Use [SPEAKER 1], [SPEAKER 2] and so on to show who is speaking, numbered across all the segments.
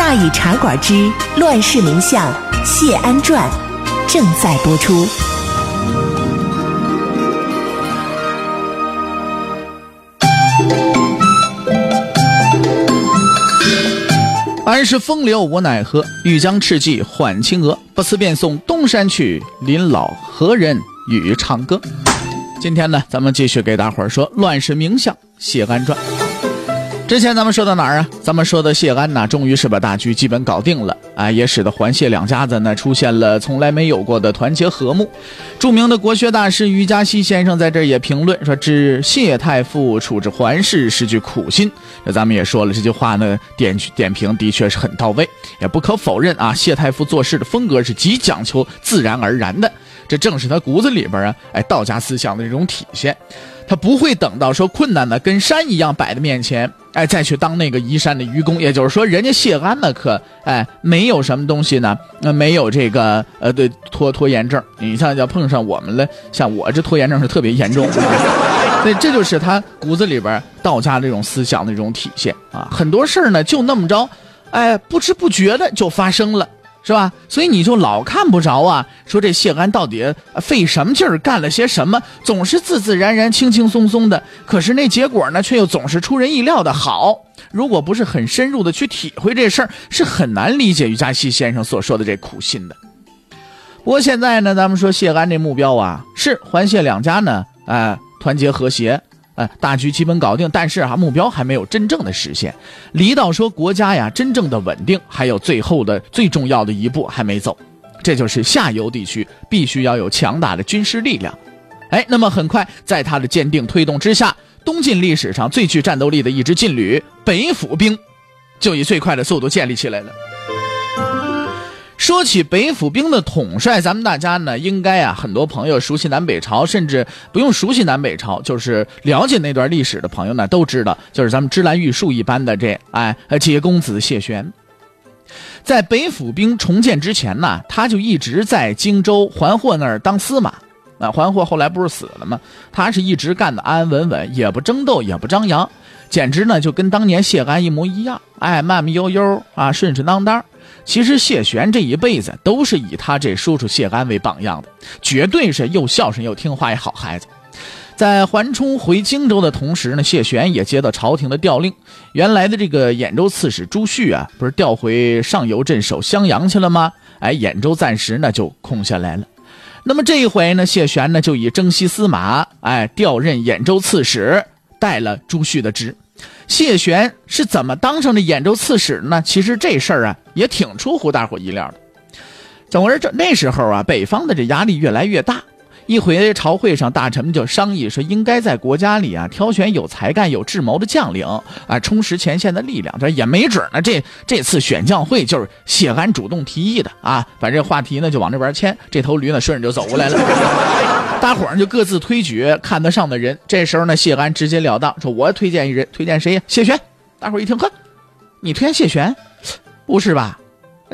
[SPEAKER 1] 大禹茶馆之乱世名相谢安传正在播出。
[SPEAKER 2] 安是风流无奈何，欲将赤骥换青鹅。不辞便送东山去，临老何人与唱歌？今天呢，咱们继续给大伙儿说《乱世名相谢安传》。之前咱们说到哪儿啊？咱们说的谢安呐，终于是把大局基本搞定了啊，也使得环谢两家子呢出现了从来没有过的团结和睦。著名的国学大师于嘉熙先生在这儿也评论说：“知谢太傅处置桓氏是具苦心。”这咱们也说了，这句话呢点点评的确是很到位，也不可否认啊，谢太傅做事的风格是极讲求自然而然的，这正是他骨子里边啊，哎，道家思想的这种体现。他不会等到说困难呢跟山一样摆在面前，哎，再去当那个移山的愚公。也就是说，人家谢安呢可哎没有什么东西呢，那没有这个呃对拖拖延症。你像要碰上我们了，像我这拖延症是特别严重，所以这就是他骨子里边道家这种思想的一种体现啊。很多事儿呢就那么着，哎，不知不觉的就发生了。是吧？所以你就老看不着啊。说这谢安到底费什么劲儿干了些什么？总是自自然然、轻轻松松的，可是那结果呢，却又总是出人意料的好。如果不是很深入的去体会这事儿，是很难理解于嘉熙先生所说的这苦心的。不过现在呢，咱们说谢安这目标啊，是还谢两家呢，哎，团结和谐。大局基本搞定，但是哈目标还没有真正的实现。离到说国家呀真正的稳定，还有最后的最重要的一步还没走，这就是下游地区必须要有强大的军事力量。哎，那么很快在他的坚定推动之下，东晋历史上最具战斗力的一支劲旅北府兵，就以最快的速度建立起来了。说起北府兵的统帅，咱们大家呢应该啊，很多朋友熟悉南北朝，甚至不用熟悉南北朝，就是了解那段历史的朋友呢都知道，就是咱们芝兰玉树一般的这哎解公子谢玄。在北府兵重建之前呢，他就一直在荆州桓霍那儿当司马。啊，桓霍后来不是死了吗？他是一直干的安安稳稳，也不争斗，也不张扬，简直呢就跟当年谢安一模一样，哎，慢慢悠悠啊，顺顺当当。其实谢玄这一辈子都是以他这叔叔谢安为榜样的，绝对是又孝顺又听话一好孩子。在桓冲回荆州的同时呢，谢玄也接到朝廷的调令，原来的这个兖州刺史朱旭啊，不是调回上游镇守襄阳去了吗？哎，兖州暂时呢就空下来了。那么这一回呢，谢玄呢就以征西司马，哎，调任兖州刺史，带了朱旭的职。谢玄是怎么当上的兖州刺史呢？其实这事儿啊，也挺出乎大伙意料的。总而言之？这那时候啊，北方的这压力越来越大。一回朝会上，大臣们就商议说，应该在国家里啊，挑选有才干、有智谋的将领啊，充实前线的力量。这也没准呢。这这次选将会就是谢安主动提议的啊，把这话题呢就往这边牵，这头驴呢顺着就走过来了。大伙儿就各自推举看得上的人。这时候呢，谢安直截了当说：“我推荐一人，推荐谁呀？谢玄。”大伙儿一听，呵，你推荐谢玄？不是吧？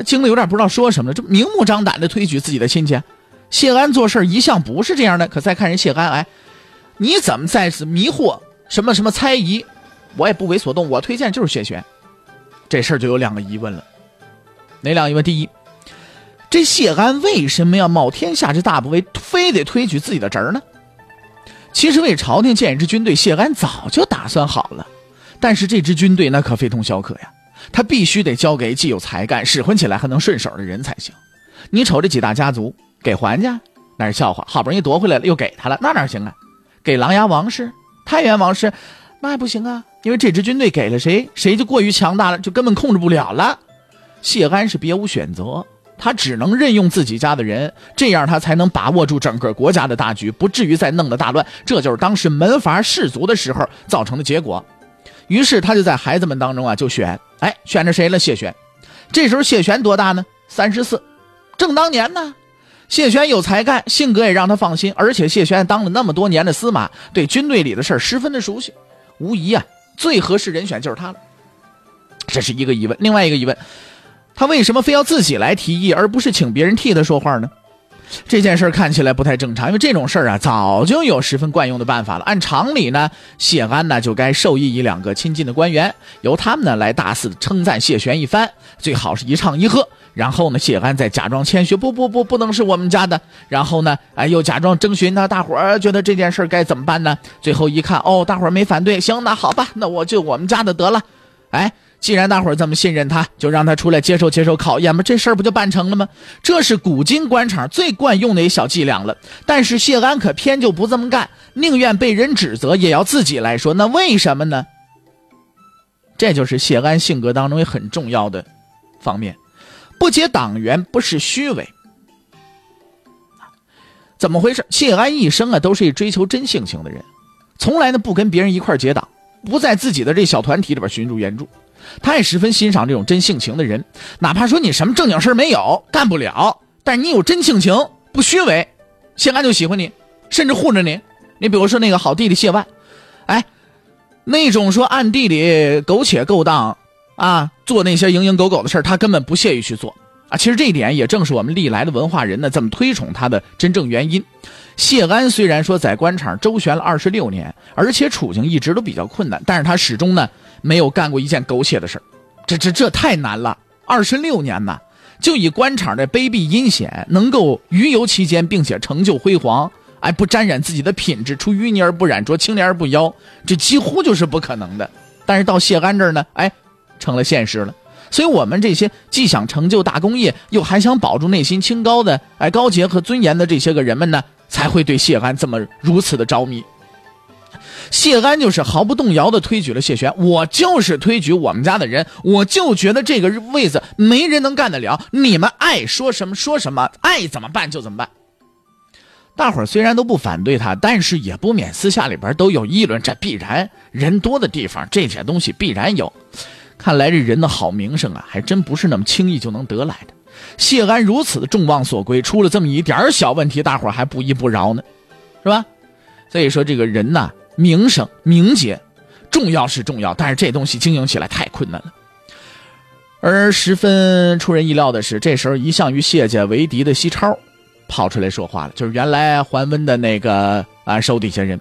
[SPEAKER 2] 惊的有点不知道说什么了。这明目张胆的推举自己的亲戚，谢安做事一向不是这样的。可再看人谢安，哎，你怎么再次迷惑什么什么猜疑？我也不为所动。我推荐就是谢玄。这事儿就有两个疑问了。哪两个疑问？第一。这谢安为什么要冒天下之大不韪，非得推举自己的侄儿呢？其实为朝廷建一支军队，谢安早就打算好了。但是这支军队那可非同小可呀，他必须得交给既有才干、使唤起来还能顺手的人才行。你瞅这几大家族，给还家那是笑话，好不容易夺回来了又给他了，那哪行啊？给琅琊王氏、太原王氏，那也不行啊，因为这支军队给了谁，谁就过于强大了，就根本控制不了了。谢安是别无选择。他只能任用自己家的人，这样他才能把握住整个国家的大局，不至于再弄得大乱。这就是当时门阀士族的时候造成的结果。于是他就在孩子们当中啊，就选，哎，选着谁了？谢玄。这时候谢玄多大呢？三十四，正当年呢。谢玄有才干，性格也让他放心，而且谢玄当了那么多年的司马，对军队里的事儿十分的熟悉，无疑啊，最合适人选就是他了。这是一个疑问，另外一个疑问，他为什么非要自己来提议，而不是请别人替他说话呢？这件事看起来不太正常，因为这种事儿啊，早就有十分惯用的办法了。按常理呢，谢安呢就该授意一两个亲近的官员，由他们呢来大肆称赞谢玄一番，最好是一唱一和。然后呢，谢安再假装谦虚，不不不，不能是我们家的。然后呢，哎，又假装征询他，大伙儿觉得这件事该怎么办呢？最后一看，哦，大伙儿没反对，行，那好吧，那我就我们家的得了。哎。既然大伙儿这么信任他，就让他出来接受接受考验吧，这事儿不就办成了吗？这是古今官场最惯用的一小伎俩了。但是谢安可偏就不这么干，宁愿被人指责，也要自己来说。那为什么呢？这就是谢安性格当中也很重要的方面，不结党员不是虚伪。怎么回事？谢安一生啊，都是一追求真性情的人，从来呢不跟别人一块结党，不在自己的这小团体里边寻求援助。他也十分欣赏这种真性情的人，哪怕说你什么正经事没有，干不了，但是你有真性情，不虚伪，谢安就喜欢你，甚至护着你。你比如说那个好弟弟谢万，哎，那种说暗地里苟且勾当啊，做那些蝇营狗苟的事儿他根本不屑于去做啊。其实这一点也正是我们历来的文化人呢这么推崇他的真正原因。谢安虽然说在官场周旋了二十六年，而且处境一直都比较困难，但是他始终呢没有干过一件苟且的事儿这这这太难了，二十六年呐，就以官场的卑鄙阴险，能够余游其间，并且成就辉煌，哎，不沾染自己的品质，出淤泥而不染，濯清涟而不妖，这几乎就是不可能的。但是到谢安这儿呢，哎，成了现实了。所以，我们这些既想成就大功业，又还想保住内心清高的哎高洁和尊严的这些个人们呢？才会对谢安这么如此的着迷。谢安就是毫不动摇的推举了谢玄，我就是推举我们家的人，我就觉得这个位子没人能干得了。你们爱说什么说什么，爱怎么办就怎么办。大伙儿虽然都不反对他，但是也不免私下里边都有议论。这必然人多的地方，这些东西必然有。看来这人的好名声啊，还真不是那么轻易就能得来的。谢安如此的众望所归，出了这么一点小问题，大伙还不依不饶呢，是吧？所以说这个人呐，名声名节重要是重要，但是这东西经营起来太困难了。而十分出人意料的是，这时候一向与谢家为敌的西超跑出来说话了，就是原来桓温的那个啊手底下人，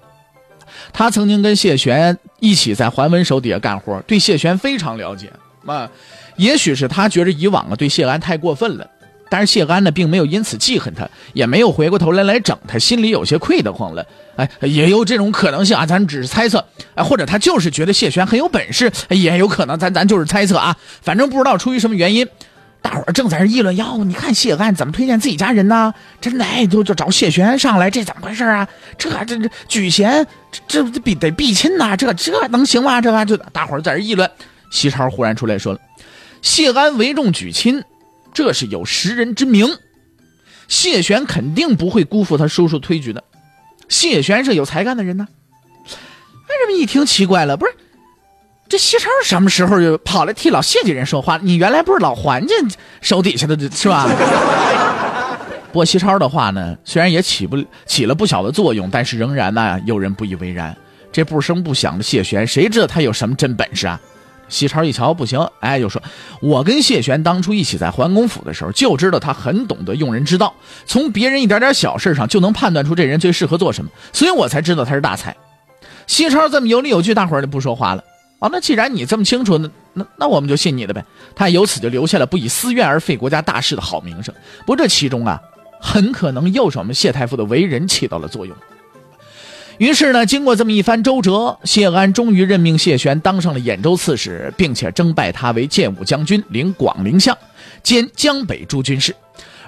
[SPEAKER 2] 他曾经跟谢玄一起在桓温手底下干活，对谢玄非常了解啊。也许是他觉着以往啊对谢安太过分了，但是谢安呢并没有因此记恨他，也没有回过头来来整他，心里有些愧得慌了。哎，也有这种可能性啊，咱只是猜测。哎，或者他就是觉得谢玄很有本事，也有可能。咱咱就是猜测啊，反正不知道出于什么原因，大伙儿正在这议论哟。你看谢安怎么推荐自己家人呢？真的哎，就就找谢玄上来，这怎么回事啊？这这这举贤，这这必得避亲呐，这这能行吗？这个就大伙儿在这议论。西超忽然出来说了。谢安为重举亲，这是有识人之明。谢玄肯定不会辜负他叔叔推举的。谢玄是有才干的人呢。为什么一听奇怪了？不是，这西超什么时候就跑来替老谢家人说话？你原来不是老桓家手底下的，是吧？不过西超的话呢，虽然也起不起了不小的作用，但是仍然呢，有人不以为然。这不声不响的谢玄，谁知道他有什么真本事啊？西超一瞧不行，哎，就说：“我跟谢玄当初一起在桓公府的时候，就知道他很懂得用人之道，从别人一点点小事上就能判断出这人最适合做什么，所以我才知道他是大才。”西超这么有理有据，大伙儿就不说话了。啊，那既然你这么清楚，那那那我们就信你的呗。他由此就留下了不以私怨而废国家大事的好名声。不这其中啊，很可能又是我们谢太傅的为人起到了作用。于是呢，经过这么一番周折，谢安终于任命谢玄当上了兖州刺史，并且征拜他为建武将军，领广陵相，兼江北诸军事。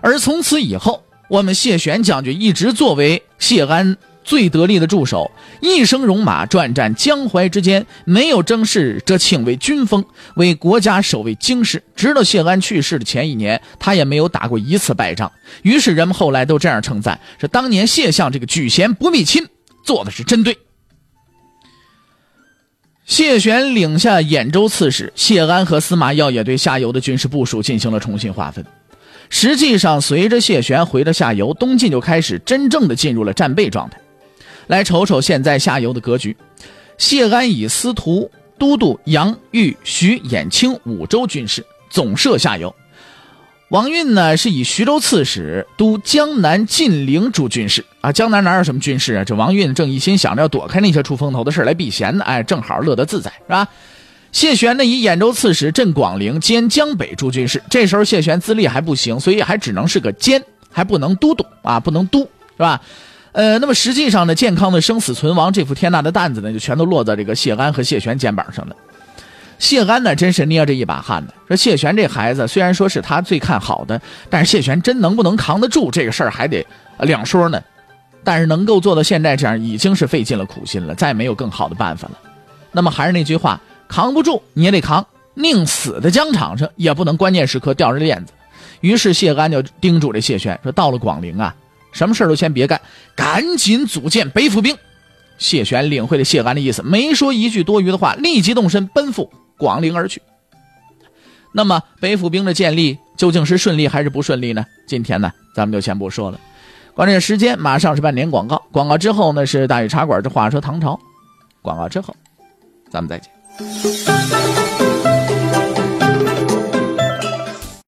[SPEAKER 2] 而从此以后，我们谢玄将军一直作为谢安最得力的助手，一生戎马转战江淮之间，没有争事则请为军锋，为国家守卫京师。直到谢安去世的前一年，他也没有打过一次败仗。于是人们后来都这样称赞：说当年谢相这个举贤不避亲。做的是真对。谢玄领下兖州刺史，谢安和司马曜也对下游的军事部署进行了重新划分。实际上，随着谢玄回到下游，东晋就开始真正的进入了战备状态。来瞅瞅现在下游的格局，谢安以司徒、都督杨、豫、徐、兖、青五州军事，总摄下游。王运呢是以徐州刺史、督江南晋陵诸军事啊，江南哪有什么军事啊？这王运正一心想着要躲开那些出风头的事来避嫌呢，哎，正好乐得自在，是吧？谢玄呢以兖州刺史镇广陵兼江北诸军事，这时候谢玄资历还不行，所以还只能是个监，还不能都督啊，不能督，是吧？呃，那么实际上呢，健康的生死存亡这副天大的担子呢，就全都落在这个谢安和谢玄肩膀上了。谢安呢，真是捏着一把汗呢。说谢玄这孩子虽然说是他最看好的，但是谢玄真能不能扛得住这个事儿还得两说呢。但是能够做到现在这样，已经是费尽了苦心了，再没有更好的办法了。那么还是那句话，扛不住你也得扛，宁死在疆场上，也不能关键时刻掉着链子。于是谢安就叮嘱这谢玄说：“到了广陵啊，什么事都先别干，赶紧组建北府兵。”谢玄领会了谢安的意思，没说一句多余的话，立即动身奔赴。广陵而去。那么北府兵的建立究竟是顺利还是不顺利呢？今天呢，咱们就先不说了。关键时间马上是半点广告，广告之后呢是大禹茶馆的话说唐朝。广告之后，咱们再见。